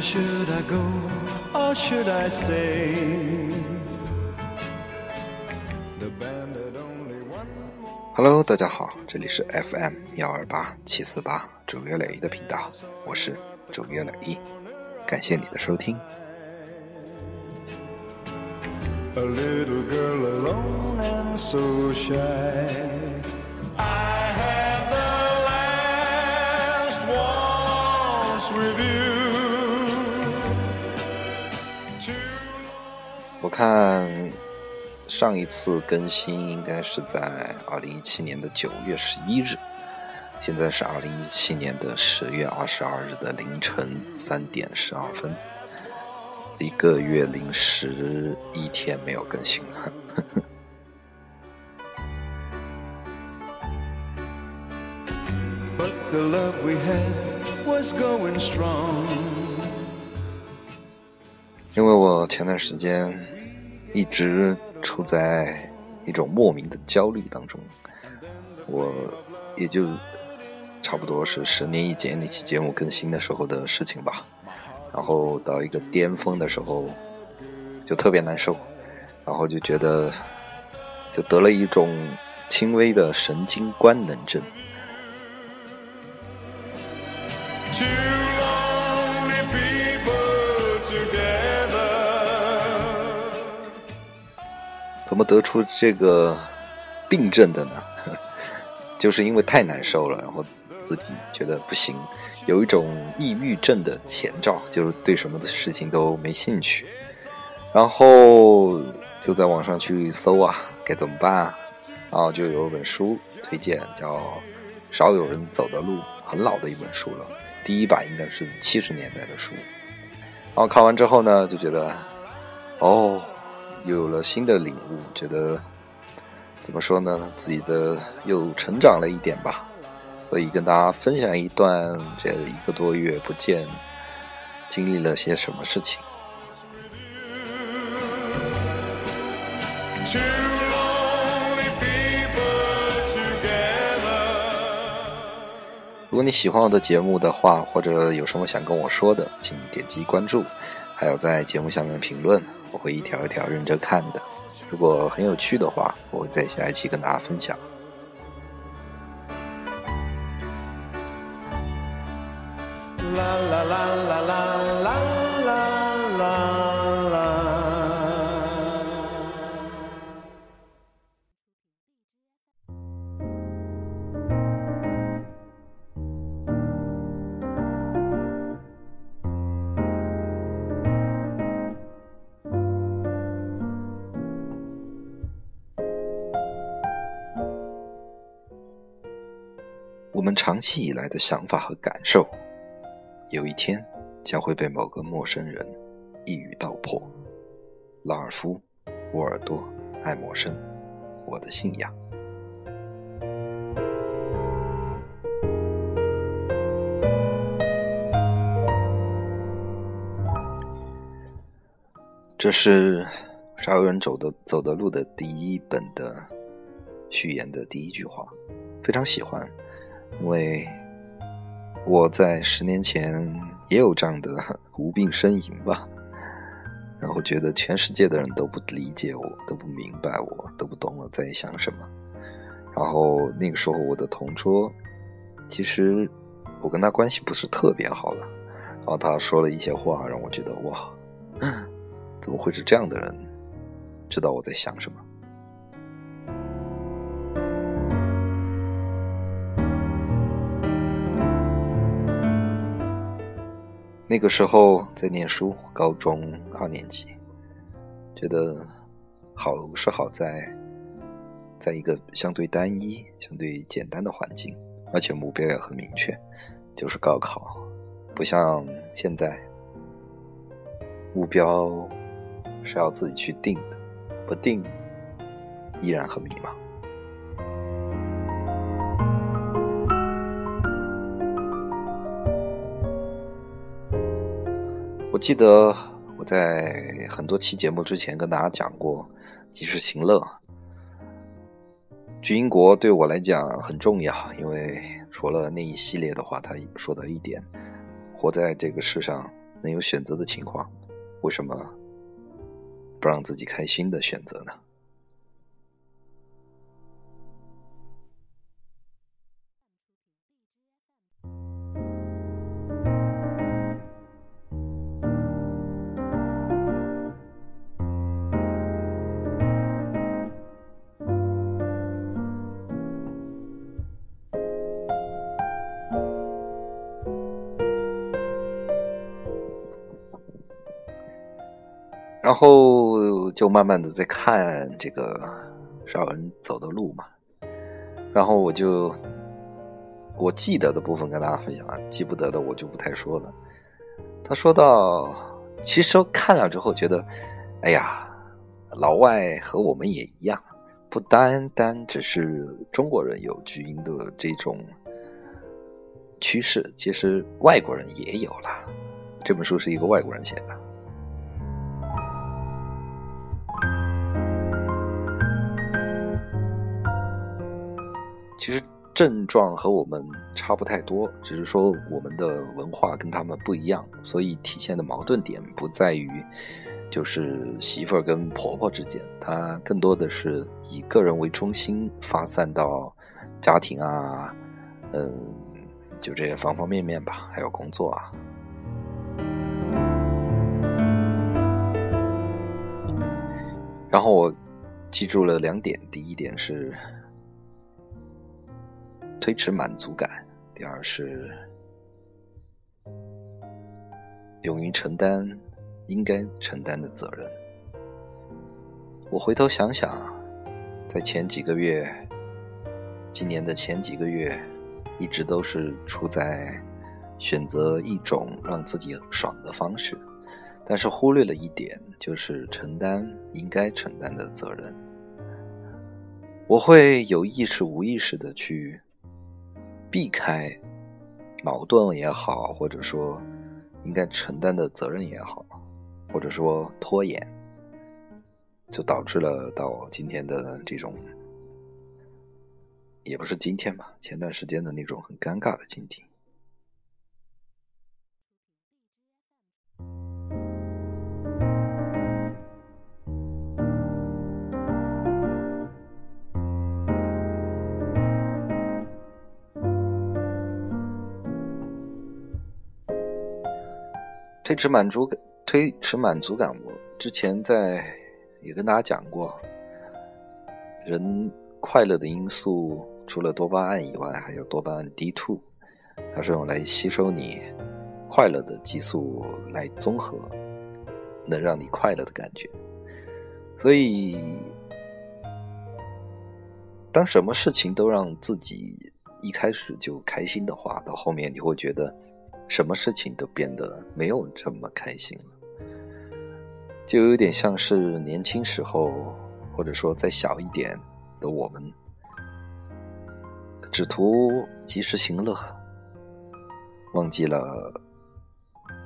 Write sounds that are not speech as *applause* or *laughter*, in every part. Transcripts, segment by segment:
should I go or should I stay? Hello，大家好，这里是 FM 幺二八七四八主约磊的频道，我是主约磊，感谢你的收听。A little girl alone and so shy. I had the last waltz with you. 看上一次更新应该是在二零一七年的九月十一日，现在是二零一七年的十月二十二日的凌晨三点十二分，一个月零十一天没有更新了。The love we had was going strong. 因为我前段时间一直处在一种莫名的焦虑当中，我也就差不多是十年一节那期节目更新的时候的事情吧。然后到一个巅峰的时候，就特别难受，然后就觉得就得了一种轻微的神经官能症。么得出这个病症的呢？*laughs* 就是因为太难受了，然后自己觉得不行，有一种抑郁症的前兆，就是对什么的事情都没兴趣，然后就在网上去搜啊，该怎么办啊？然后就有一本书推荐，叫《少有人走的路》，很老的一本书了，第一版应该是七十年代的书。然后看完之后呢，就觉得，哦，又有了新的领悟，觉得怎么说呢，自己的又成长了一点吧，所以跟大家分享一段这一个多月不见，经历了些什么事情。如果你喜欢我的节目的话，或者有什么想跟我说的，请点击关注，还有在节目下面评论，我会一条一条认真看的。如果很有趣的话，我会在下一期跟大家分享。我们长期以来的想法和感受，有一天将会被某个陌生人一语道破。拉尔夫·沃尔多·爱默生，我的信仰。这是少有人走的走的路的第一本的序言的第一句话，非常喜欢，因为我在十年前也有这样的 *laughs* 无病呻吟吧，然后觉得全世界的人都不理解我，都不明白我，都不懂我在想什么。然后那个时候我的同桌，其实我跟他关系不是特别好了，然后他说了一些话，让我觉得哇，*laughs* 怎么会是这样的人，知道我在想什么。那个时候在念书，高中二年级，觉得好是好在，在一个相对单一、相对简单的环境，而且目标也很明确，就是高考，不像现在，目标是要自己去定的，不定依然很迷茫。我记得我在很多期节目之前跟大家讲过及时行乐。去英国对我来讲很重要，因为除了那一系列的话，他说的一点，活在这个世上能有选择的情况，为什么不让自己开心的选择呢？然后就慢慢的在看这个少文走的路嘛，然后我就我记得的部分跟大家分享，记不得的我就不太说了。他说到，其实看了之后觉得，哎呀，老外和我们也一样，不单单只是中国人有巨婴的这种趋势，其实外国人也有了。这本书是一个外国人写的。其实症状和我们差不太多，只是说我们的文化跟他们不一样，所以体现的矛盾点不在于就是媳妇儿跟婆婆之间，它更多的是以个人为中心发散到家庭啊，嗯，就这些方方面面吧，还有工作啊。然后我记住了两点，第一点是。推迟满足感，第二是勇于承担应该承担的责任。我回头想想，在前几个月，今年的前几个月，一直都是处在选择一种让自己爽的方式，但是忽略了一点，就是承担应该承担的责任。我会有意识、无意识的去。避开矛盾也好，或者说应该承担的责任也好，或者说拖延，就导致了到今天的这种，也不是今天吧，前段时间的那种很尴尬的境地。推迟满足感，推迟满足感。我之前在也跟大家讲过，人快乐的因素除了多巴胺以外，还有多巴胺 D2，它是用来吸收你快乐的激素来综合，能让你快乐的感觉。所以，当什么事情都让自己一开始就开心的话，到后面你会觉得。什么事情都变得没有这么开心了，就有点像是年轻时候，或者说再小一点的我们，只图及时行乐，忘记了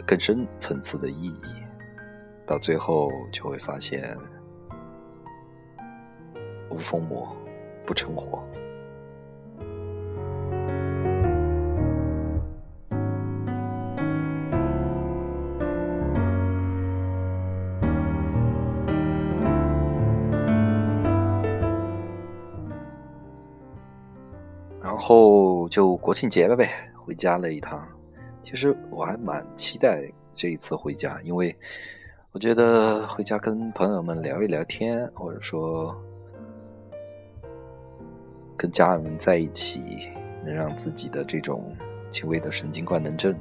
更深层次的意义，到最后就会发现无疯魔不成活。然后就国庆节了呗，回家了一趟。其实我还蛮期待这一次回家，因为我觉得回家跟朋友们聊一聊天，或者说跟家人们在一起，能让自己的这种轻微的神经官能症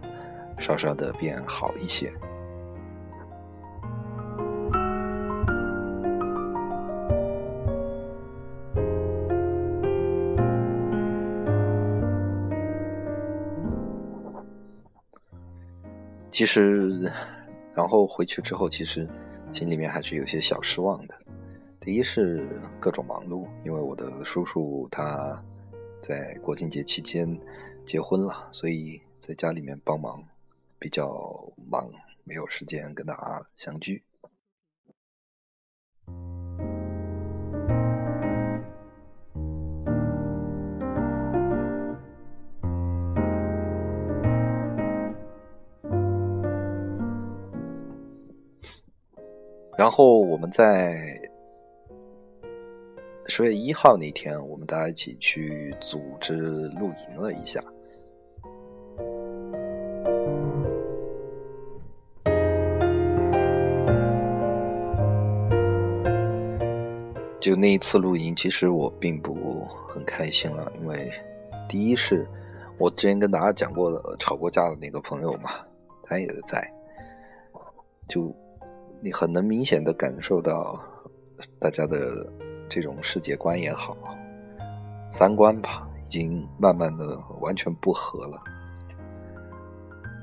稍稍的变好一些。其实，然后回去之后，其实心里面还是有些小失望的。第一是各种忙碌，因为我的叔叔他在国庆节期间结婚了，所以在家里面帮忙比较忙，没有时间跟大家相聚。然后我们在十月一号那天，我们大家一起去组织露营了一下。就那一次露营，其实我并不很开心了，因为第一是我之前跟大家讲过的吵过架的那个朋友嘛，他也在，就你很能明显的感受到大家的这种世界观也好，三观吧，已经慢慢的完全不合了。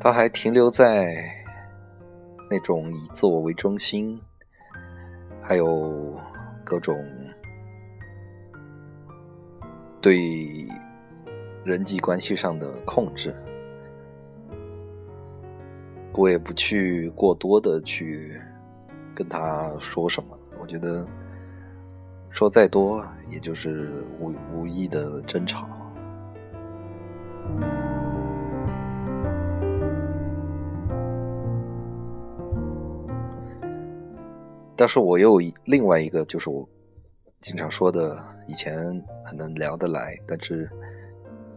他还停留在那种以自我为中心，还有。各种对人际关系上的控制，我也不去过多的去跟他说什么。我觉得说再多，也就是无无意的争吵。但是我又另外一个，就是我经常说的，以前很能聊得来，但是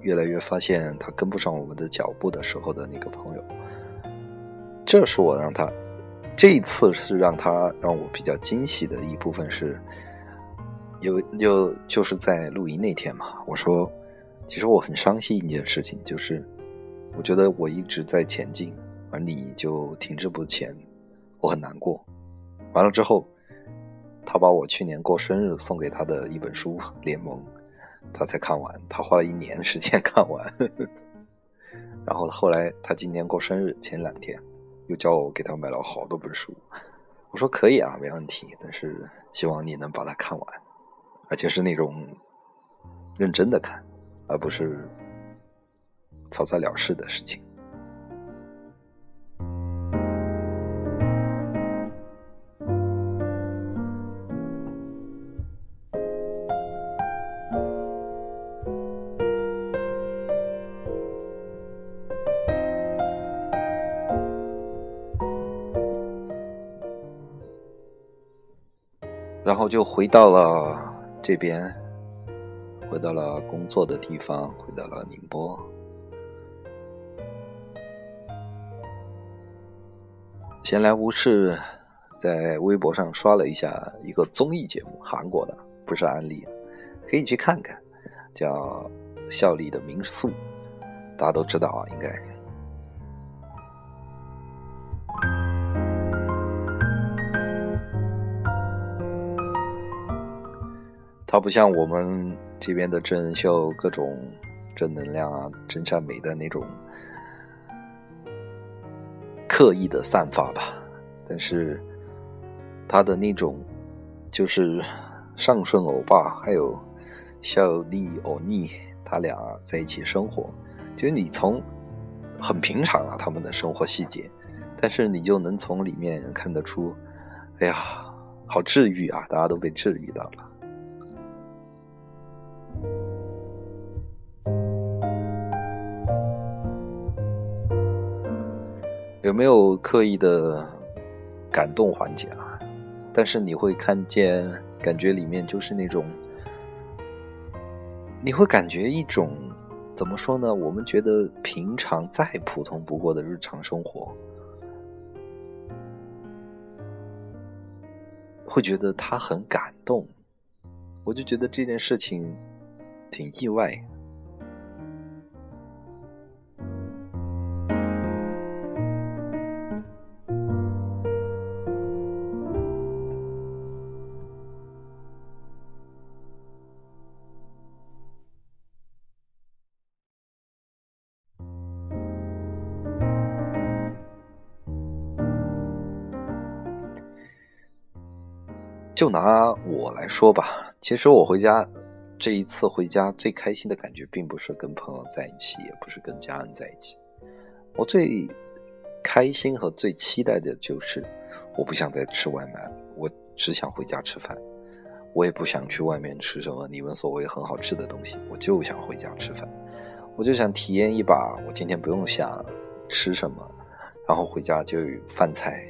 越来越发现他跟不上我们的脚步的时候的那个朋友，这是我让他这一次是让他让我比较惊喜的一部分是，有就就是在露营那天嘛，我说其实我很伤心一件事情，就是我觉得我一直在前进，而你就停滞不前，我很难过。完了之后，他把我去年过生日送给他的一本书《联盟》，他才看完。他花了一年时间 *laughs* 看完。*laughs* 然后后来他今年过生日前两天，又叫我给他买了好多本书。我说可以啊，没问题，但是希望你能把它看完，而且是那种认真的看，而不是草草了事的事情。就回到了这边，回到了工作的地方，回到了宁波。闲来无事，在微博上刷了一下一个综艺节目，韩国的，不是安利，可以去看看，叫《孝利的民宿》，大家都知道啊，应该。它不像我们这边的真人秀，各种正能量啊、真善美的那种刻意的散发吧。但是他的那种就是上顺欧巴还有孝利欧尼，他俩在一起生活，就是你从很平常啊他们的生活细节，但是你就能从里面看得出，哎呀，好治愈啊！大家都被治愈到了。有没有刻意的感动环节啊？但是你会看见，感觉里面就是那种，你会感觉一种怎么说呢？我们觉得平常再普通不过的日常生活，会觉得他很感动。我就觉得这件事情挺意外。就拿我来说吧，其实我回家这一次回家最开心的感觉，并不是跟朋友在一起，也不是跟家人在一起。我最开心和最期待的就是，我不想再吃外卖，我只想回家吃饭。我也不想去外面吃什么你们所谓很好吃的东西，我就想回家吃饭。我就想体验一把，我今天不用想吃什么，然后回家就有饭菜。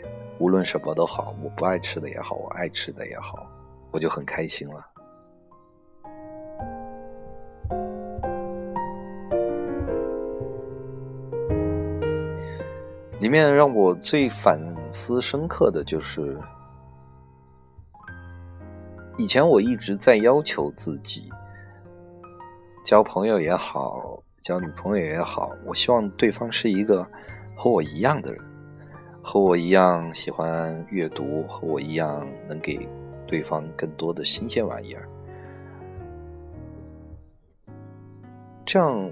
无论什么都好，我不爱吃的也好，我爱吃的也好，我就很开心了。里面让我最反思深刻的就是，以前我一直在要求自己，交朋友也好，交女朋友也好，我希望对方是一个和我一样的人，和我一样喜欢阅读，和我一样能给对方更多的新鲜玩意儿，这样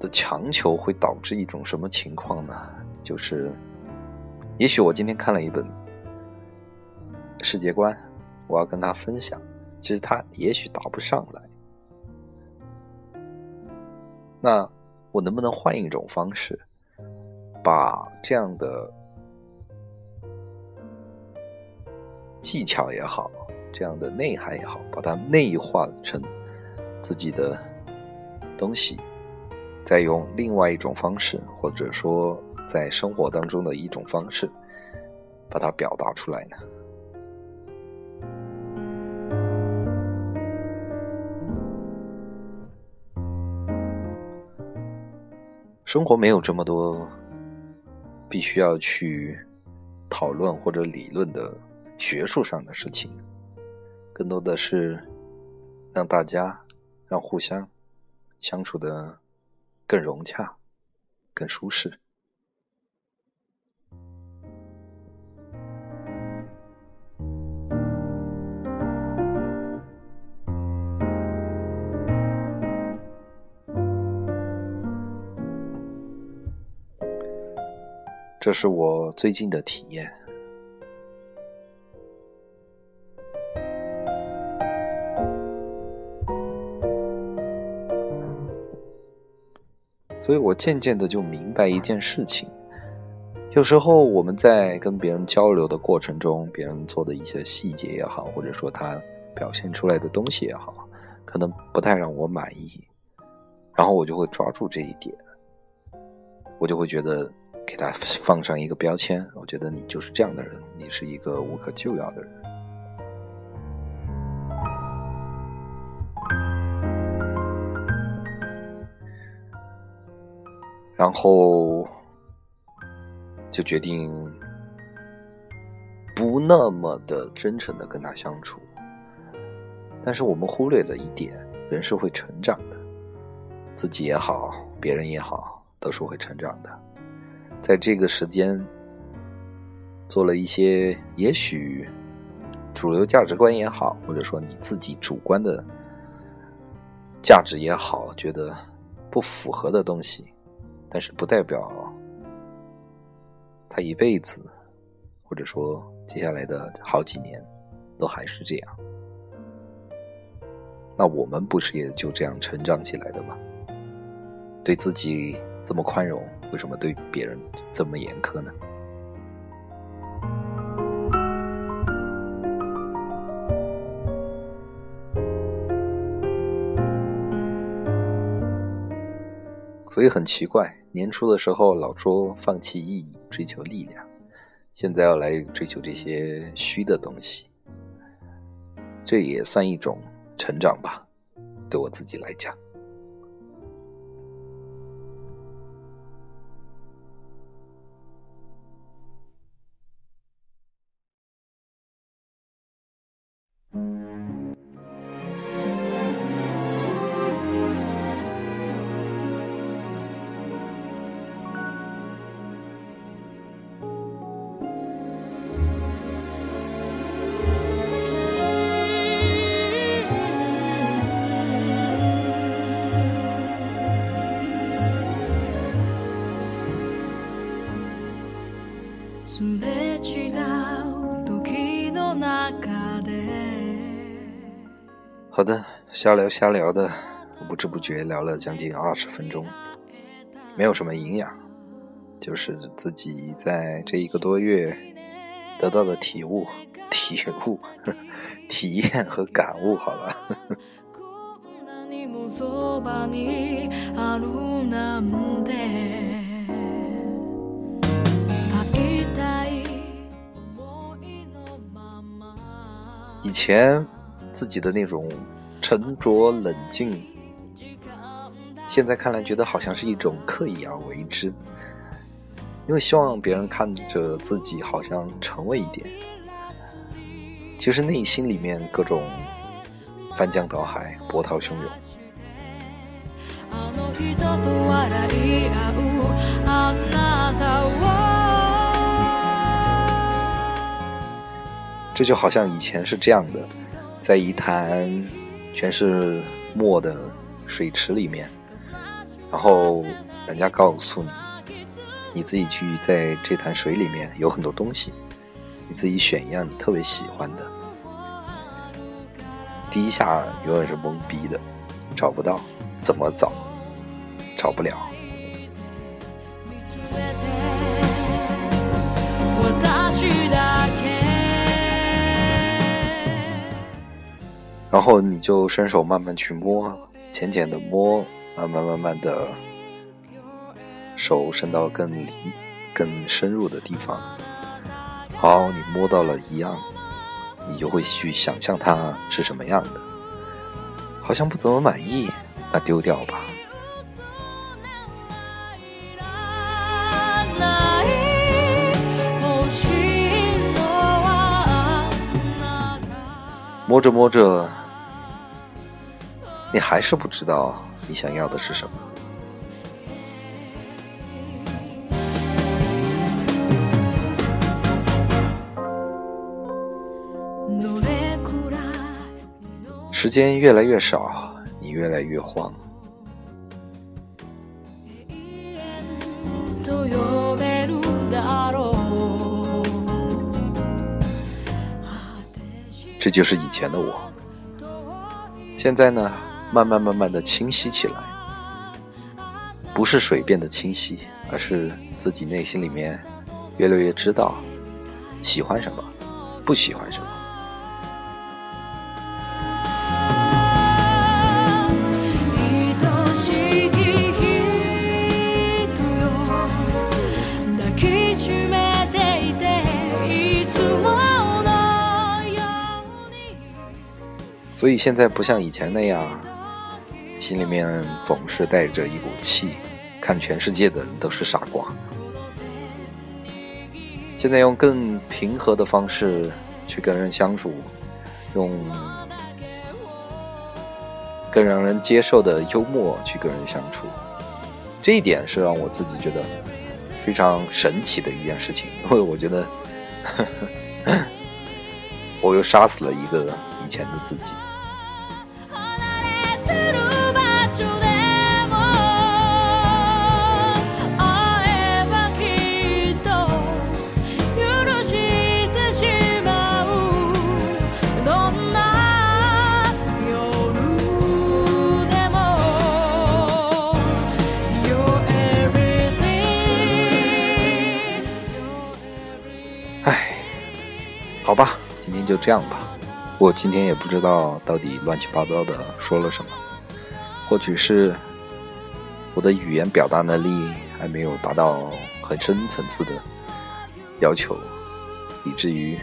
的强求会导致一种什么情况呢？就是，也许我今天看了一本世界观，我要跟他分享，其实他也许答不上来。那我能不能换一种方式，把这样的技巧也好，这样的内涵也好，把它内化成自己的东西，再用另外一种方式，或者说。在生活当中的一种方式，把它表达出来呢？生活没有这么多必须要去讨论或者理论的学术上的事情，更多的是让大家让互相相处的更融洽、更舒适。这是我最近的体验，所以我渐渐的就明白一件事情：有时候我们在跟别人交流的过程中，别人做的一些细节也好，或者说他表现出来的东西也好，可能不太让我满意，然后我就会抓住这一点，我就会觉得。给他放上一个标签，我觉得你就是这样的人，你是一个无可救药的人。然后就决定不那么的真诚的跟他相处。但是我们忽略了一点，人是会成长的，自己也好，别人也好，都是会成长的。在这个时间，做了一些也许主流价值观也好，或者说你自己主观的价值也好，觉得不符合的东西，但是不代表他一辈子，或者说接下来的好几年都还是这样。那我们不是也就这样成长起来的吗？对自己这么宽容。为什么对别人这么严苛呢？所以很奇怪，年初的时候老说放弃意义，追求力量，现在要来追求这些虚的东西，这也算一种成长吧，对我自己来讲。好的，瞎聊瞎聊的，不知不觉聊了将近二十分钟，没有什么营养，就是自己在这一个多月得到的体悟、体悟、体验和感悟。好了。以前自己的那种沉着冷静，现在看来觉得好像是一种刻意而为之，因为希望别人看着自己好像沉稳一点。其实内心里面各种翻江倒海、波涛汹涌。这就好像以前是这样的，在一潭全是墨的水池里面，然后人家告诉你，你自己去在这潭水里面有很多东西，你自己选一样你特别喜欢的。第一下永远是懵逼的，找不到，怎么找，找不了。然后你就伸手慢慢去摸，浅浅的摸，慢慢慢慢的，手伸到更、更深入的地方。好，你摸到了一样，你就会去想象它是什么样的。好像不怎么满意，那丢掉吧。摸着摸着。你还是不知道你想要的是什么。时间越来越少，你越来越慌。这就是以前的我。现在呢？慢慢慢慢的清晰起来，不是水变得清晰，而是自己内心里面越来越知道喜欢什么，不喜欢什么。所以现在不像以前那样。心里面总是带着一股气，看全世界的人都是傻瓜。现在用更平和的方式去跟人相处，用更让人接受的幽默去跟人相处，这一点是让我自己觉得非常神奇的一件事情。因 *laughs* 为我觉得，*laughs* 我又杀死了一个以前的自己。就这样吧。我今天也不知道到底乱七八糟的说了什么，或许是我的语言表达能力还没有达到很深层次的要求，以至于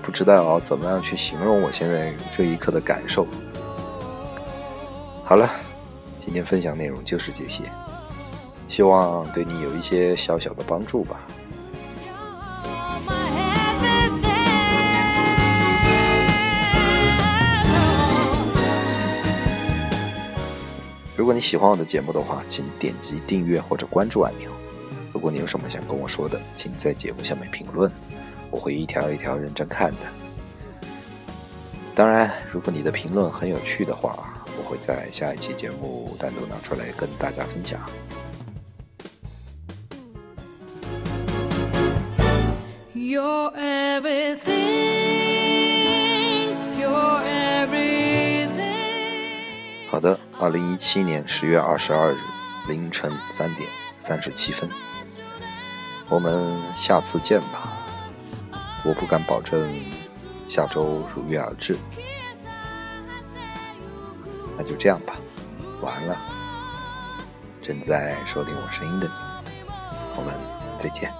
不知道怎么样去形容我现在这一刻的感受。好了，今天分享内容就是这些，希望对你有一些小小的帮助吧。如果你喜欢我的节目的话，请点击订阅或者关注按钮。如果你有什么想跟我说的，请在节目下面评论，我会一条一条认真看的。当然，如果你的评论很有趣的话，我会在下一期节目单独拿出来跟大家分享。your everything，二零一七年十月二十二日凌晨三点三十七分，我们下次见吧。我不敢保证下周如约而至，那就这样吧。晚安了，正在收听我声音的你，我们再见。